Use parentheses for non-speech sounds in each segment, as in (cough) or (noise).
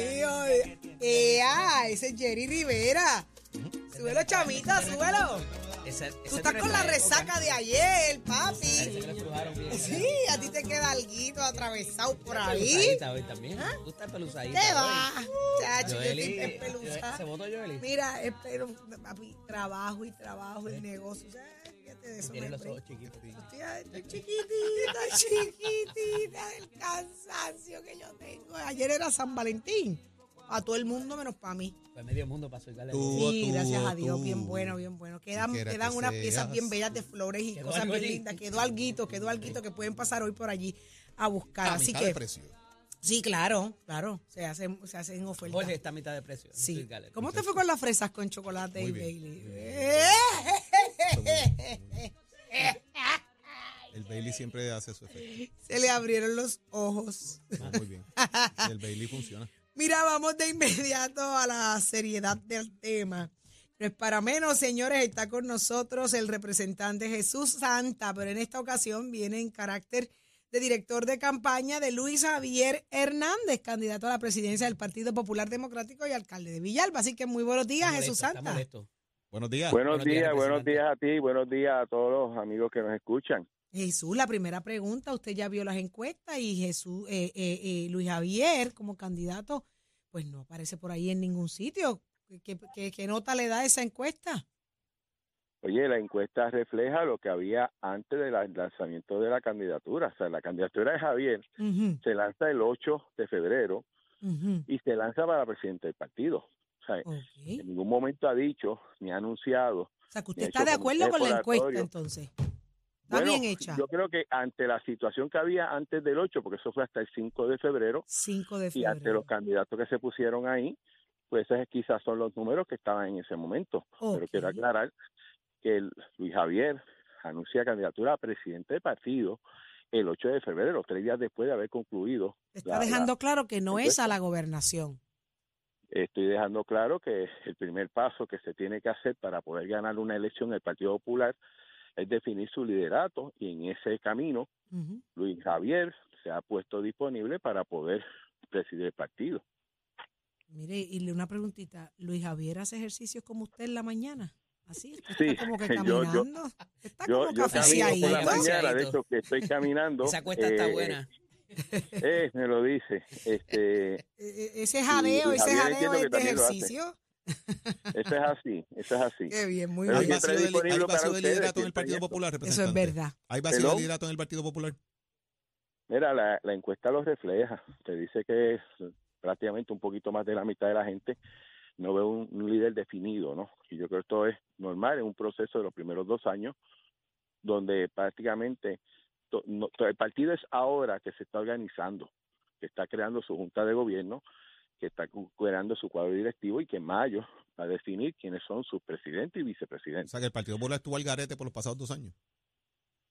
mío. ¡Ea! Ese es Jerry Rivera. Súbelo, chamita, súbelo. Ese- Tú estás con la resaca de ayer, papi. Sí, a ti te queda alguito atravesado por ahí. También. Tú estás pelusadita. ¿Qué hoy. va? Chacho, yo estoy despeluzada. ¿Se votó Joeli? Mira, espero, papi, trabajo y trabajo y negocio. Eso. Tiene los ojos chiquitos. Estoy, chiquitita, chiquitita (laughs) del cansancio que yo tengo. Ayer era San Valentín. A todo el mundo menos para mí. Pues medio mundo pasó el. Tú. Sí, gracias a Dios, tú. bien bueno, bien bueno. Quedan, quiera quedan que unas seas. piezas bien bellas de flores y Quedó cosas bien allí. lindas. Quedó alguito, quedó alguito que pueden pasar hoy por allí a buscar. A Así mitad que, de precio. sí, claro, claro. Se hacen, se hacen ofertas. Jorge está a mitad de precio. Sí. ¿Cómo te fue con las fresas con chocolate Muy y bien. Bailey? El Bailey siempre hace su efecto. Se le abrieron los ojos. Muy bien. El Bailey funciona. Mira, vamos de inmediato a la seriedad del tema. No es para menos, señores, está con nosotros el representante Jesús Santa, pero en esta ocasión viene en carácter de director de campaña de Luis Javier Hernández, candidato a la presidencia del Partido Popular Democrático y alcalde de Villalba. Así que muy buenos días, Jesús Santa. Buenos días. Buenos, Buenos días, días, buenos días a ti, buenos días a todos los amigos que nos escuchan. Jesús, la primera pregunta, usted ya vio las encuestas y Jesús, eh, eh, eh, Luis Javier como candidato, pues no aparece por ahí en ningún sitio. ¿Qué, qué- qué nota le da esa encuesta? Oye, la encuesta refleja lo que había antes del lanzamiento de la candidatura. O sea, la candidatura de Javier se lanza el 8 de febrero y se lanza para presidente del partido. En ningún momento ha dicho ni ha anunciado. O sea, que de usted está de acuerdo con la es encuesta, entonces. Está Bueno, bien hecha. Yo creo que ante la situación que había antes del 8, porque eso fue hasta el 5 de febrero, 5 de y ante febrero. los candidatos que se pusieron ahí, pues esos quizás son los números que estaban en ese momento. Pero quiero aclarar que el- Luis Javier anuncia candidatura a presidente del partido el 8 de febrero, tres días después de haber concluido. Está la- la- dejando claro que no es a la gobernación. Estoy dejando claro que el primer paso que se tiene que hacer para poder ganar una elección en el Partido Popular es definir su liderato y en ese camino. Luis Javier se ha puesto disponible para poder presidir el partido. Mire, y le una preguntita. ¿Luis Javier hace ejercicios como usted en la mañana? ¿Así? ¿Usted Sí, está como que (laughs) yo- yo- caminando? Está Yo, como yo camino cafeciadito. por la mañana, de hecho que estoy (laughs) caminando. Esa cuesta está eh, buena. Eh, me lo dice. Este, Eh, (laughs) eh, Ese jadeo, ese jadeo es de ejercicio. eso es así, eso es así. Qué bien, muy Pero ¿Hay vacío de, hay vacío de liderato en el Partido. Popular, Eso es verdad. ¿Hay vacío de ¿Perdón? liderato en el Partido Popular? Mira, la, la encuesta lo refleja. Te dice que es prácticamente un poquito más de la mitad de la gente no ve un, un líder definido, ¿no? Y yo creo que esto es normal en un proceso de los primeros dos años, donde prácticamente no- el partido es ahora que se está organizando, que está creando su junta de gobierno, que está creando su cuadro directivo y que en mayo va a definir quiénes son sus presidentes y O vicepresidentes. sea, que el Partido Popular estuvo al garete por los pasados dos años.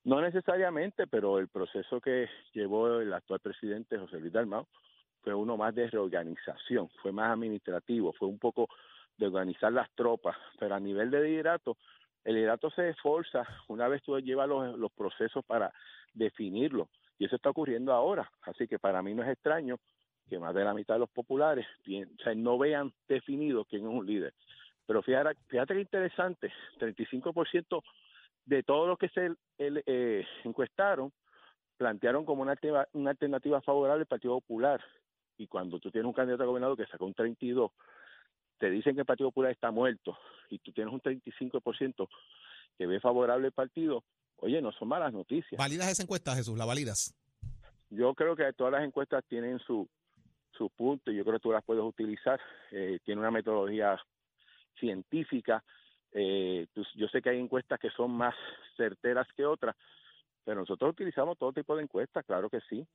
No necesariamente, pero el proceso que llevó el actual presidente José Luis Dalmau fue uno más de reorganización, fue más administrativo, fue un poco de organizar las tropas, pero a nivel de liderato, el liderato se esforza una vez tú llevas los, los procesos para definirlo, y eso está ocurriendo ahora, así que para mí no es extraño que más de la mitad de los populares o no vean definido quién es un líder. Pero fíjate, fíjate que interesante, 35% de todos los que se eh, encuestaron plantearon como una, alternativa- una alternativa favorable al Partido Popular. Y cuando tú tienes un candidato a gobernador que sacó un 32, te dicen que el Partido Popular está muerto y tú tienes un 35% que ve favorable el partido, oye, no son malas noticias. ¿Validas esa encuesta, Jesús? ¿La validas? Yo creo que todas las encuestas tienen su, su punto y yo creo que tú las puedes utilizar. Eh, tiene una metodología científica. Eh, tú- yo sé que hay encuestas que son más certeras que otras, pero nosotros utilizamos todo tipo de encuestas, claro que sí.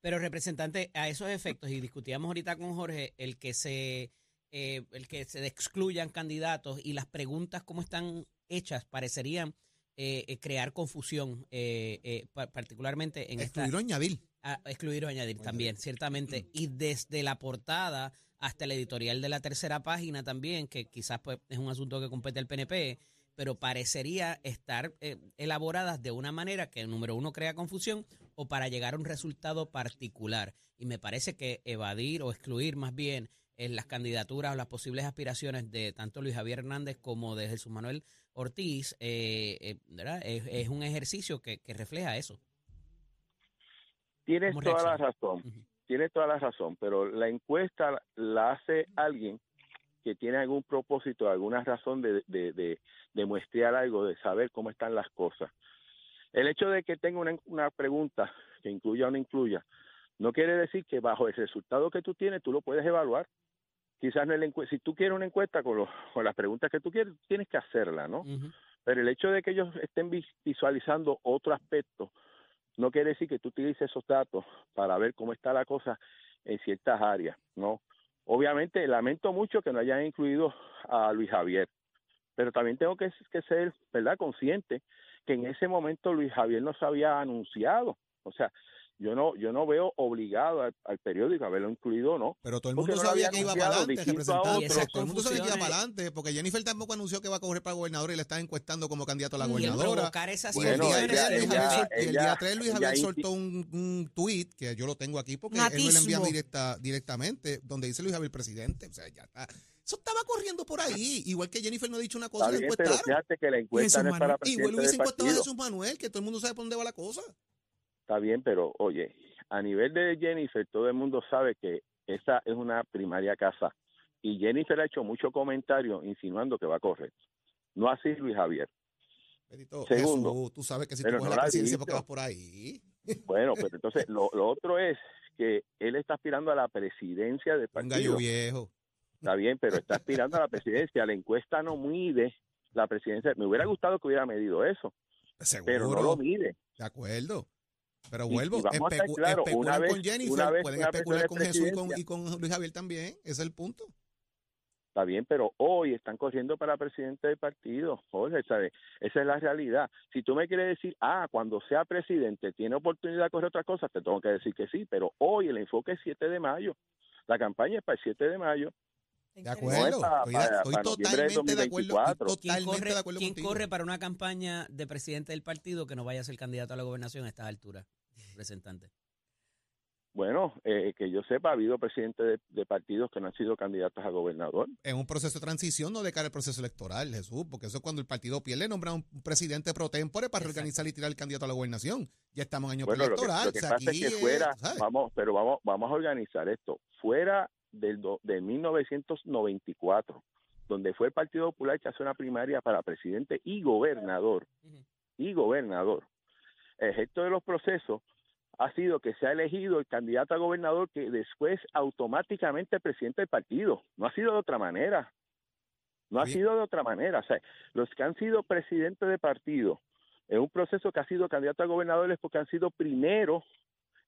Pero representante, a esos efectos, y discutíamos ahorita con Jorge, el que se eh, el que se excluyan candidatos y las preguntas como están hechas parecerían eh, eh, crear confusión, eh, eh, pa- particularmente en esta Excluir o añadir. a- excluir o añadir también, ciertamente. Y desde la portada hasta el editorial de la tercera página también, que quizás pues es un asunto que compete al PNP, pero parecería estar eh, elaboradas de una manera que, número uno, crea confusión o para llegar a un resultado particular. Y me parece que evadir o excluir más bien en las candidaturas o las posibles aspiraciones de tanto Luis Javier Hernández como de Jesús Manuel Ortiz eh, eh, ¿verdad? Es, es un ejercicio que, que refleja eso. Tienes ¿Cómo toda la razón, tienes toda la razón, pero la encuesta la hace alguien que tiene algún propósito, alguna razón de, de, de, de muestrear algo, de saber cómo están las cosas. El hecho de que tenga una, una pregunta que incluya o no incluya, no quiere decir que bajo el resultado que tú tienes tú lo puedes evaluar. Quizás no si tú quieres una encuesta con, los, con las preguntas que tú quieres, tienes que hacerla, ¿no? Pero el hecho de que ellos estén vis- visualizando otro aspecto no quiere decir que tú utilices esos datos para ver cómo está la cosa en ciertas áreas, ¿no? Obviamente lamento mucho que no hayan incluido a Luis Javier, pero también tengo que, que ser, ¿verdad?, consciente que en ese momento Luis Javier no se había anunciado. O sea, yo no yo no veo obligado al, al periódico a haberlo incluido o no. Pero todo el mundo sabía que iba para adelante, representante. otros. Todo el mundo sabía que iba para adelante, porque Jennifer tampoco anunció que va a correr para gobernador y le están encuestando como candidato a la Y el gobernadora. esas Y el Bueno, día ella- Luis es Javier ella- sol- y el ella- día 3 Luis Javier soltó un, un tweet que yo lo tengo aquí porque él me lo envía directa, directamente, donde dice Luis Javier presidente. O sea, ya está. Eso estaba corriendo por ahí. Igual que Jennifer no ha dicho una cosa, Está la pero encuestaron. que la encuesta Jesús no es para Manuel. Igual hubiese de encuestado a. Jesús Manuel, que todo el mundo sabe por dónde va la cosa. Está bien, pero oye, a nivel de Jennifer, todo el mundo sabe que esa es una primaria casa. Y Jennifer ha hecho mucho comentario insinuando que va a correr. No así Luis Javier. Benito, Segundo. Jesús, tú sabes que si Pero tú no la presidencia porque vas por ahí. (laughs) Bueno, pero entonces lo, lo otro es que él está aspirando a la presidencia del Un gallo partido. viejo. Está bien, pero está aspirando a la presidencia. La encuesta no mide la presidencia. Me hubiera gustado que hubiera medido eso, Seguro. pero no lo mide. De acuerdo. Pero Y- vuelvo, y vamos a estar especu- especulan una vez- con Jennifer, vez pueden especular con es Jesús y con, y Luis Javier también. Ese es el punto. Está bien, pero hoy están corriendo para presidente del partido. Jorge, ¿sabe? Esa es la realidad. Si tú me quieres decir, ah, cuando sea presidente tiene oportunidad de correr otra cosa, te tengo que decir que sí, pero hoy el enfoque es 7 de mayo. La campaña es para el 7 de mayo. De acuerdo. para- estoy, para- estoy para totalmente de acuerdo. 2024. Estoy ¿Quién totalmente corre, de acuerdo quién contigo. corre para una campaña de presidente del partido que no vaya a ser candidato a la gobernación a estas alturas, representante? Bueno, eh, que yo sepa, ha habido presidentes de, de partidos que no han sido candidatos a gobernador. En un proceso de transición, no de cara al proceso electoral, Jesús, porque eso es cuando el partido pierde, nombra un presidente pro tempore para Exacto. organizar y tirar el candidato a la gobernación. Ya estamos en año Bueno, lo que, electoral. lo que o sea, pasa es que fuera, vamos, pero vamos, vamos a organizar esto. Fuera del do- de 1994, donde fue el Partido Popular que hace una primaria para presidente y gobernador, y gobernador. El gesto de los procesos ha sido que se ha elegido el candidato a gobernador que después automáticamente el presidente del partido. No ha sido de otra manera. No ha sido de otra manera. O sea, los que han sido presidentes de partido en un proceso que ha sido candidato a gobernador es porque han sido primero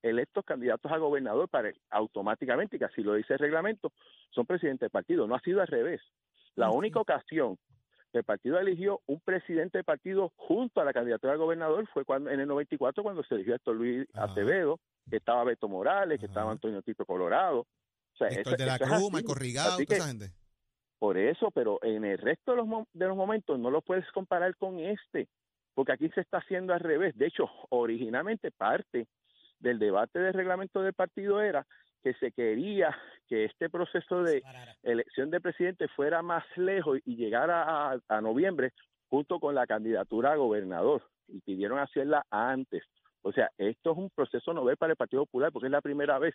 electos candidatos a gobernador para automáticamente, que así lo dice el reglamento, son presidentes del partido. No ha sido al revés. La única ocasión que el partido eligió un presidente del partido junto a la candidatura a gobernador fue cuando en el 94 cuando se eligió a Héctor Luis Ajá. Acevedo, que estaba Beto Morales, que Ajá. estaba Antonio Tito Colorado. O sea, Héctor de la Cruz. Marco Rigado, Así toda que, esa gente. por eso, pero en el resto de los, de los momentos no lo puedes comparar con este, porque aquí se está haciendo al revés. De hecho, originalmente parte del debate del reglamento del partido era que se quería que este proceso de elección de presidente fuera más lejos y llegara a, a noviembre junto con la candidatura a gobernador y pidieron hacerla antes. O sea, esto es un proceso novel para el Partido Popular porque es la primera vez,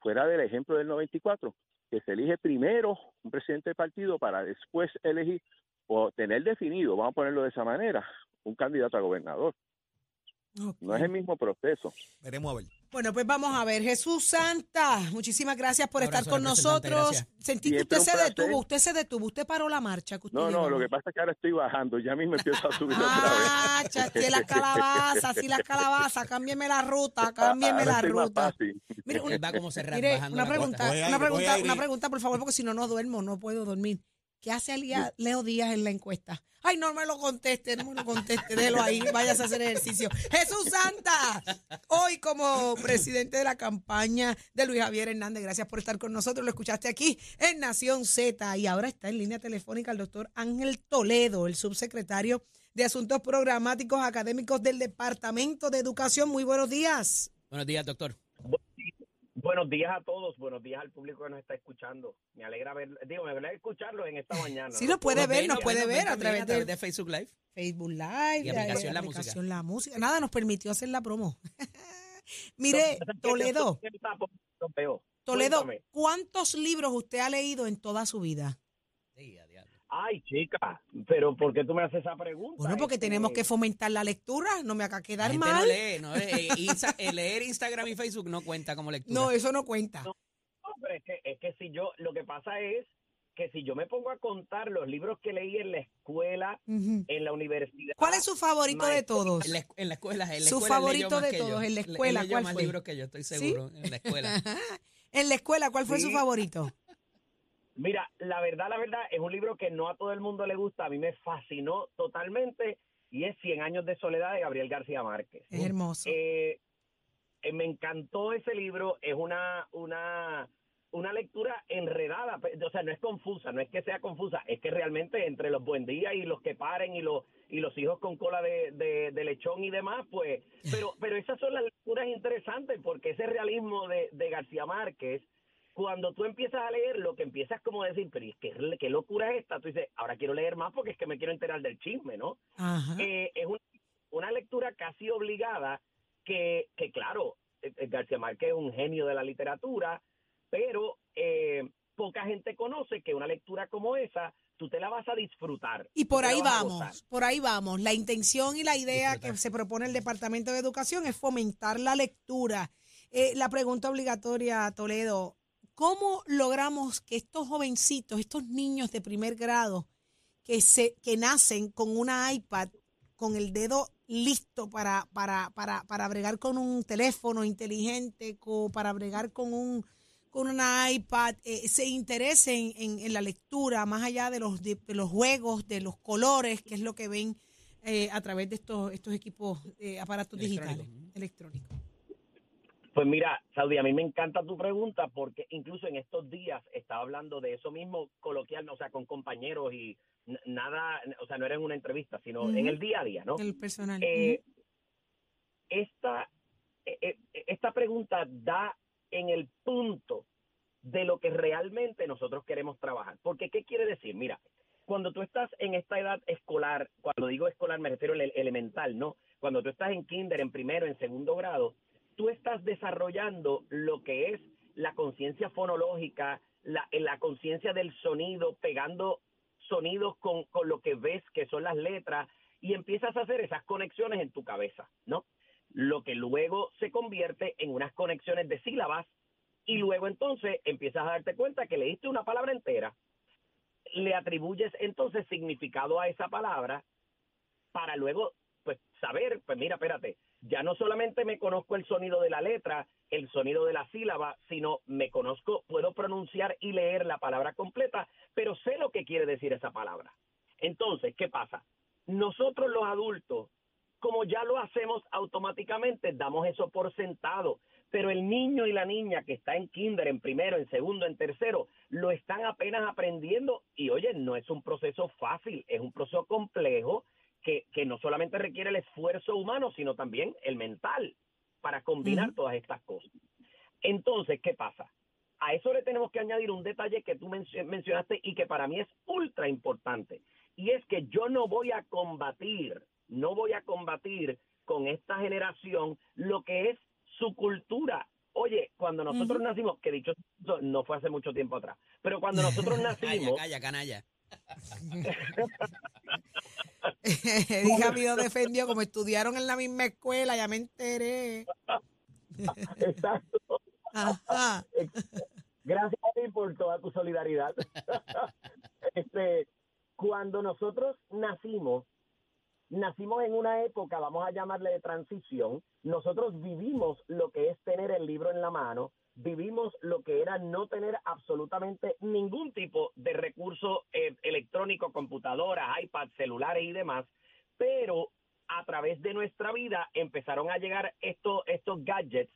fuera del ejemplo del 94, que se elige primero un presidente del partido para después elegir o tener definido, vamos a ponerlo de esa manera, un candidato a gobernador. Ok. No es el mismo proceso. Veremos a ver. Bueno, pues vamos a ver. Jesús Santa, muchísimas gracias por abrazo, estar con nosotros. gracias. Sentí que usted se placer. detuvo, usted se detuvo, usted paró la marcha. Que usted No, no, lo que pasa es que ahora estoy bajando, ya mismo empiezo a subir otra vez. Ah, las calabazas, sí, las calabazas, cámbieme la ruta, (laughs) cámbieme Ahora la ruta. Mire, un- va como cerrar Mire, una pregunta, una pregunta, una pregunta, por favor, porque si no, no duermo, no puedo dormir. ¿Qué hace Leo Díaz en la encuesta? Ay, no me lo conteste, no me lo conteste, déjelo ahí, váyase a hacer ejercicio. Jesús Santa, hoy como presidente de la campaña de Luis Javier Hernández, gracias por estar con nosotros, lo escuchaste aquí en Nación Z y ahora está en línea telefónica el doctor Ángel Toledo, el subsecretario de Asuntos Programáticos Académicos del Departamento de Educación. Muy buenos días. Buenos días, doctor. Buenos días a todos, buenos días al público que nos está escuchando. Me alegra ver, digo, me alegra escucharlo en esta mañana. Sí, lo puede Nos ver, nos puede ver a través de Facebook Live. Facebook Live, Y aplicación La Música. aplicación La Música. Nada, nos permitió hacer la promo. (laughs) Mire, Toledo. Toledo. ¿cuántos libros usted ha leído en toda su vida? Sí, a diablo. Ay, chica, pero ¿por qué tú me haces esa pregunta? Bueno, porque tenemos que fomentar la lectura, no me haga La quedar gente mal. no lee, no lee. Eh, Insta- eh, leer Instagram y Facebook no cuenta como lectura. No, eso no cuenta. No, pero es que, es que si yo, lo que pasa es que si yo me pongo a contar los libros que leí en la escuela, en la universidad. ¿Cuál es su favorito de todos? En la, en la escuela, en la Su escuela favorito de yo. todos, en la él escuela, leyó ¿cuál más fue? libros que yo, estoy seguro, en la escuela. (laughs) En la escuela, ¿cuál fue su Sí. favorito? Mira, la verdad, la verdad, es un libro que no a todo el mundo le gusta, a mí me fascinó totalmente, y es Cien años de soledad de Gabriel García Márquez. Es hermoso. Eh, eh, me encantó ese libro, es una, una, una lectura enredada, o sea, no es confusa, no es que sea confusa, es que realmente entre los buen días y los que paren y los y los hijos con cola de, de- de lechón y demás, pues, pero, pero esas son las lecturas interesantes, porque ese realismo de, de García Márquez, cuando tú empiezas a leer, lo que empiezas como a decir, pero ¿y ¿qué, qué locura es esta? Tú dices, ahora quiero leer más porque es que me quiero enterar del chisme, ¿no? Ajá. eh, es un- una lectura casi obligada que, que claro, eh, eh, García Márquez es un genio de la literatura, pero eh, poca gente conoce que una lectura como esa, tú te la vas a disfrutar. Y por ahí vamos, por ahí vamos. La intención y la idea Disfrutar. que se propone el Departamento de Educación es fomentar la lectura. Eh, la pregunta obligatoria, Toledo, ¿cómo logramos que estos jovencitos, estos niños de primer grado, que, se, que nacen con una iPad, con el dedo listo para, para, para, para bregar con un teléfono inteligente, co- para bregar con un con una iPad, eh, se interesen en, en la lectura, más allá de los, de, de los juegos, de los colores, que es lo que ven eh, a través de estos, estos equipos, eh, aparatos digitales, electrónicos. Pues mira, Saudi, a mí me encanta tu pregunta porque incluso en estos días estaba hablando de eso mismo coloquial, o sea, con compañeros y nada, o sea, no era en una entrevista, sino en el día a día, ¿no? El personal. Eh, esta, eh, eh, esta pregunta da en el punto de lo que realmente nosotros queremos trabajar. Porque, ¿qué quiere decir? Mira, cuando tú estás en esta edad escolar, cuando digo escolar me refiero al ele- elemental, ¿no? Cuando tú estás en kinder, en primero, en segundo grado, tú estás desarrollando lo que es la conciencia fonológica, la, la conciencia del sonido, pegando sonidos con, con lo que ves, que son las letras, y empiezas a hacer esas conexiones en tu cabeza, ¿no? Lo que luego se convierte en unas conexiones de sílabas y luego entonces empiezas a darte cuenta que leíste una palabra entera, le atribuyes entonces significado a esa palabra para luego pues saber, pues mira, espérate, ya no solamente me conozco el sonido de la letra, el sonido de la sílaba, sino me conozco, puedo pronunciar y leer la palabra completa, pero sé lo que quiere decir esa palabra. Entonces, ¿qué pasa? Nosotros los adultos, como ya lo hacemos automáticamente, damos eso por sentado, pero el niño y la niña que está en kinder, en primero, en segundo, en tercero, lo están apenas aprendiendo y oye, no es un proceso fácil, es un proceso complejo que, que no solamente requiere el esfuerzo humano, sino también el mental para combinar todas estas cosas. Entonces, ¿qué pasa? A eso le tenemos que añadir un detalle que tú mencio- mencionaste y que para mí es ultra importante. Y es que yo no voy a combatir, no voy a combatir con esta generación lo que es su cultura. Oye, cuando nosotros nacimos, que dicho eso, no fue hace mucho tiempo atrás, pero cuando (laughs) nosotros Calla, nacimos, calla, canalla. (laughs) (laughs) Dije a mí lo defendió, como estudiaron en la misma escuela, ya me enteré. (laughs) exacto, Ajá. Gracias a ti por toda tu solidaridad. (laughs) este, cuando nosotros nacimos, nacimos en una época, vamos a llamarle de transición, nosotros vivimos lo que es tener el libro en la mano, vivimos lo que era no tener absolutamente ningún tipo de recurso eh, electrónico, computadoras, iPad, celulares y demás, pero a través de nuestra vida empezaron a llegar estos, estos gadgets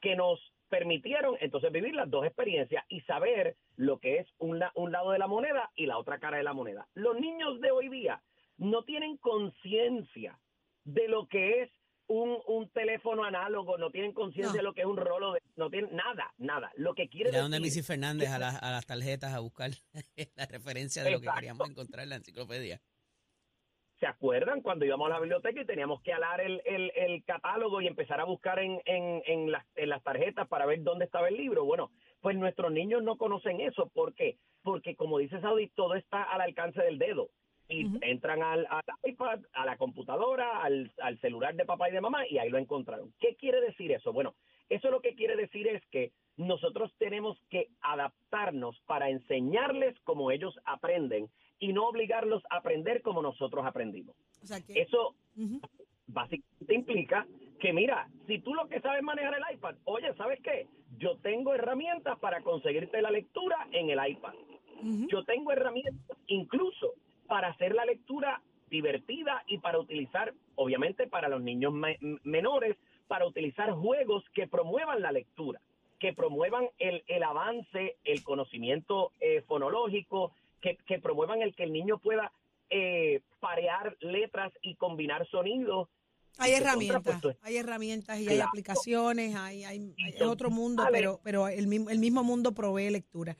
que nos permitieron entonces vivir las dos experiencias y saber lo que es un, un lado de la moneda y la otra cara de la moneda. Los niños de hoy día no tienen conciencia de lo que es un, un teléfono análogo, no tienen conciencia de lo que es un rolo, de, no tienen nada, nada. Lo que quiere decir... donde Missy Fernández a, a, las tarjetas a buscar (laughs) la referencia de lo que queríamos encontrar en la enciclopedia. ¿Se acuerdan cuando íbamos a la biblioteca y teníamos que alar el, el, el catálogo y empezar a buscar en, en, en, las, en las tarjetas para ver dónde estaba el libro? Bueno, pues nuestros niños no conocen eso. ¿Por qué? Porque como dice Saudi, todo está al alcance del dedo y entran al, al, iPad, a la computadora, al, al, celular de papá y de mamá y ahí lo encontraron. ¿Qué quiere decir eso? Bueno, eso lo que quiere decir es que nosotros tenemos que adaptarnos para enseñarles como ellos aprenden y no obligarlos a aprender como nosotros aprendimos. O sea que, eso básicamente implica que mira, si tú lo que sabes manejar el iPad, oye, ¿sabes qué? Yo tengo herramientas para conseguirte la lectura en el iPad. Yo tengo herramientas incluso para hacer la lectura divertida y para utilizar, obviamente para los niños menores, para utilizar juegos que promuevan la lectura, que promuevan el, el avance, el conocimiento eh, fonológico, que, que, promuevan el que el niño pueda eh, parear letras y combinar sonidos. Hay herramientas, hay herramientas y hay aplicaciones, hay, hay, hay otro mundo, pero, pero el, mismo, el mismo mundo provee lectura.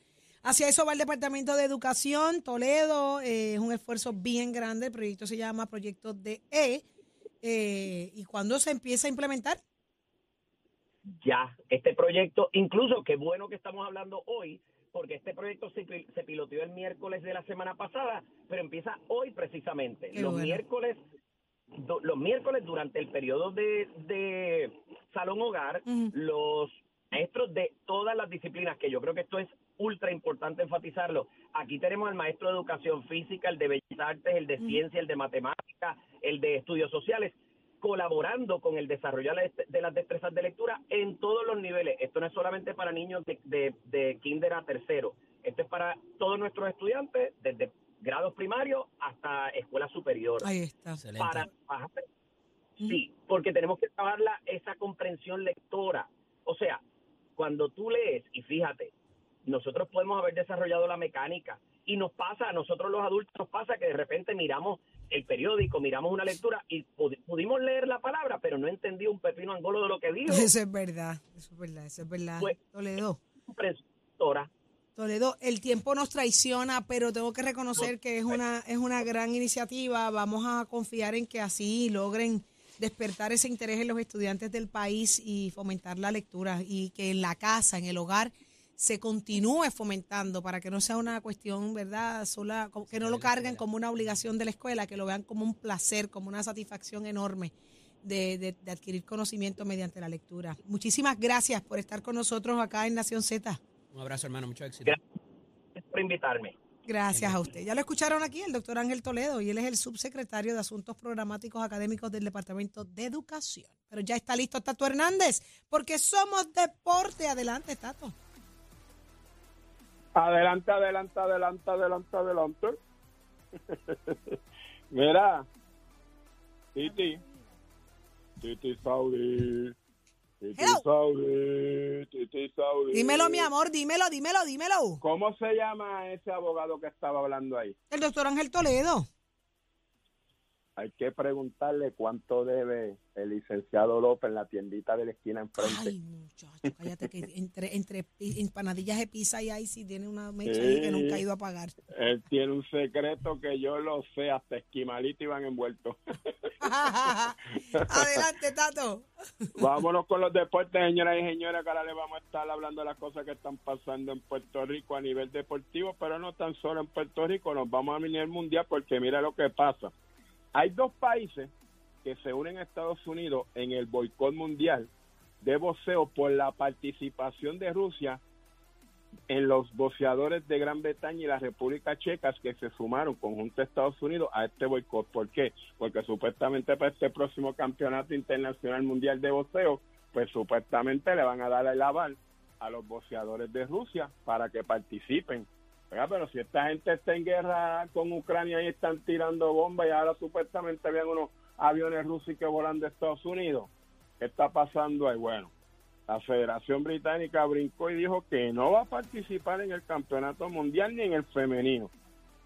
Hacia eso va el Departamento de Educación, Toledo, eh, es un esfuerzo bien grande, el proyecto se llama Proyecto DE, eh, ¿y cuándo se empieza a implementar? Ya, este proyecto, incluso qué bueno que estamos hablando hoy, porque este proyecto se, se piloteó el miércoles de la semana pasada, pero empieza hoy precisamente. los miércoles los miércoles durante el periodo de, de salón hogar, los maestros de todas las disciplinas, que yo creo que esto es ultra importante enfatizarlo. Aquí tenemos al maestro de educación física, el de bellas artes, el de ciencia, el de matemática, el de estudios sociales, colaborando con el desarrollo de las destrezas de lectura en todos los niveles. Esto no es solamente para niños de, de, kinder a tercero, esto es para todos nuestros estudiantes, desde grados primarios hasta escuela superior. Ahí está. Para, sí, porque tenemos que trabajar esa comprensión lectora. O sea, cuando tú lees, y fíjate, nosotros podemos haber desarrollado la mecánica y nos pasa, a nosotros los adultos nos pasa que de repente miramos el periódico, miramos una lectura y pudimos leer la palabra, pero no entendí un pepino angolo de lo que dijo. Eso es verdad, eso es verdad, eso es verdad. Pues, Toledo. Toledo, el tiempo nos traiciona, pero tengo que reconocer que es una, es una gran iniciativa. Vamos a confiar en que así logren despertar ese interés en los estudiantes del país y fomentar la lectura y que en la casa, en el hogar, se continúe fomentando para que no sea una cuestión, ¿verdad? Sola, que no lo carguen como una obligación de la escuela, que lo vean como un placer, como una satisfacción enorme de, adquirir conocimiento mediante la lectura. Muchísimas gracias por estar con nosotros acá en Nación Z. Un abrazo, hermano, mucho éxito. Gracias por invitarme. Gracias a usted. Ya lo escucharon aquí, el doctor Ángel Toledo, y él es el subsecretario de Asuntos Programáticos Académicos del Departamento de Educación. Pero ya está listo Tato Hernández, porque somos deporte. Adelante, Tato. Adelante, adelante, adelante, adelante, adelante. (laughs) Mira, Titi, Titi Saudi, Titi Saudi, Titi Saudi. Dímelo, mi amor, dímelo, dímelo, dímelo. ¿Cómo se llama ese abogado que estaba hablando ahí? El doctor Ángel Toledo. Hay que preguntarle cuánto debe el licenciado López en la tiendita de la esquina enfrente. Ay, muchacho, cállate que entre, entre empanadillas de pizza y ahí sí tiene una mecha ahí que nunca ha ido a pagar. Él tiene un secreto que yo lo sé, hasta esquimalito iban envueltos. (laughs) Adelante, Tato. Vámonos con los deportes, señoras y señores, que ahora les vamos a estar hablando de las cosas que están pasando en Puerto Rico a nivel deportivo, pero no tan solo en Puerto Rico, nos vamos a venir al mundial porque mira lo que pasa. Hay dos países que se unen a Estados Unidos en el boicot mundial de boxeo por la participación de Rusia en los boxeadores de Gran Bretaña y la República Checa que se sumaron conjunto a Estados Unidos a este boicot. ¿Por qué? Porque supuestamente para este próximo campeonato internacional mundial de boxeo, pues supuestamente le van a dar el aval a los boxeadores de Rusia para que participen. pero si esta gente está en guerra con Ucrania y están tirando bombas y ahora supuestamente habían unos aviones rusos que volan de Estados Unidos, ¿qué está pasando ahí? Bueno, la Federación Británica brincó y dijo que no va a participar en el Campeonato Mundial ni en el femenino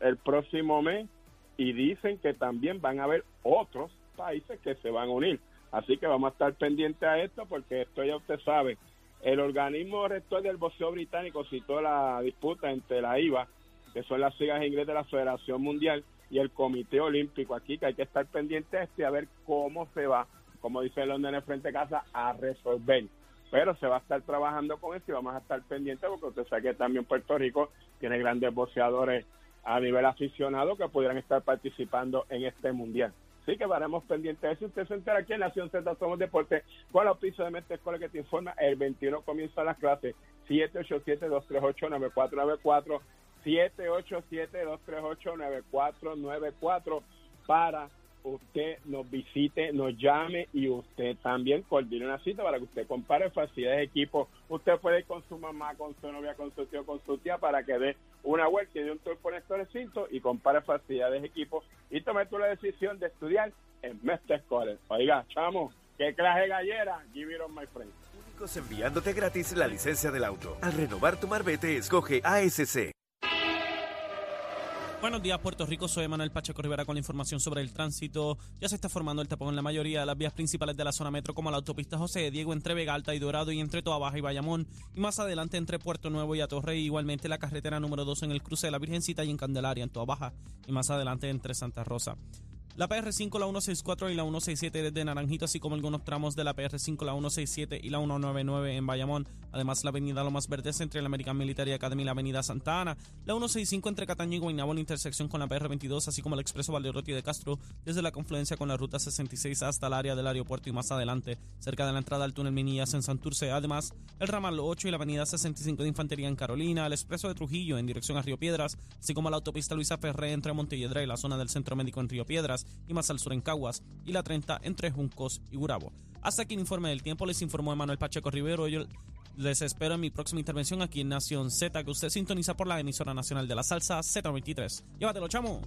el próximo mes y dicen que también van a haber otros países que se van a unir. Así que vamos a estar pendientes a esto porque esto ya usted sabe. El organismo rector del boxeo británico citó la disputa entre la IVA, que son las siglas inglesas de la Federación Mundial, y el Comité Olímpico. Aquí que hay que estar pendiente a esto y a ver cómo se va, como dice Londres en frente de casa, a resolver pero se va a estar trabajando con esto y vamos a estar pendientes porque usted sabe que también Puerto Rico tiene grandes boxeadores a nivel aficionado que pudieran estar participando en este mundial. Así que estaremos pendientes de eso. Usted se entera aquí en Nación Z Somos Deporte con la piso de Mente Escuela que te informa. El 21 comienza las clases. 787-238-9494. 787-238-9494 para usted nos visite, nos llame y usted también coordine una cita para que usted compare facilidades de equipo. Usted puede ir con su mamá, con su novia, con su tío, con su tía para que dé una vuelta y dé un tour por estos recintos y compare facilidades de equipo y tome tú la decisión de estudiar en Mestre College. Oiga, chamo, qué clase gallera, give it on my friend. enviándote gratis la licencia del auto. Al renovar tu marbete, escoge ASC. Buenos días, Puerto Rico. Soy Manuel Pacheco Rivera con la información sobre el tránsito. Ya se está formando el tapón en la mayoría de las vías principales de la zona metro, como la autopista José de Diego entre Vega Alta y Dorado y entre Toa Baja y Bayamón. Y más adelante entre Puerto Nuevo y Atorrey. Igualmente la carretera número 2 en el cruce de la Virgencita y en Candelaria, en Toa Baja. Y más adelante entre Santa Rosa. La PR5, la 164 y la 167 desde Naranjito, así como algunos tramos de la PR5, la 167 y la 199 en Bayamón. Además, la avenida Lomas Verdes entre la American Military Academy y la avenida Santa Ana. La 165 entre Cataño y Guaynabo la intersección con la PR22, así como el expreso Valderotti de Castro desde la confluencia con la ruta 66 hasta el área del aeropuerto y más adelante, cerca de la entrada al túnel Minillas en Santurce. Además, el ramal 8 y la avenida 65 de Infantería en Carolina, el expreso de Trujillo en dirección a Río Piedras, así como la autopista Luisa Ferré entre Montelledra y la zona del Centro Médico en Río Piedras y más al sur en Caguas y la 30 entre Juncos y Gurabo. Hasta aquí el informe del tiempo, les informó Emanuel Pacheco Rivero. Yo les espero en mi próxima intervención aquí en Nación Z, que usted sintoniza por la emisora nacional de la salsa Z93. Llévatelo, chamo.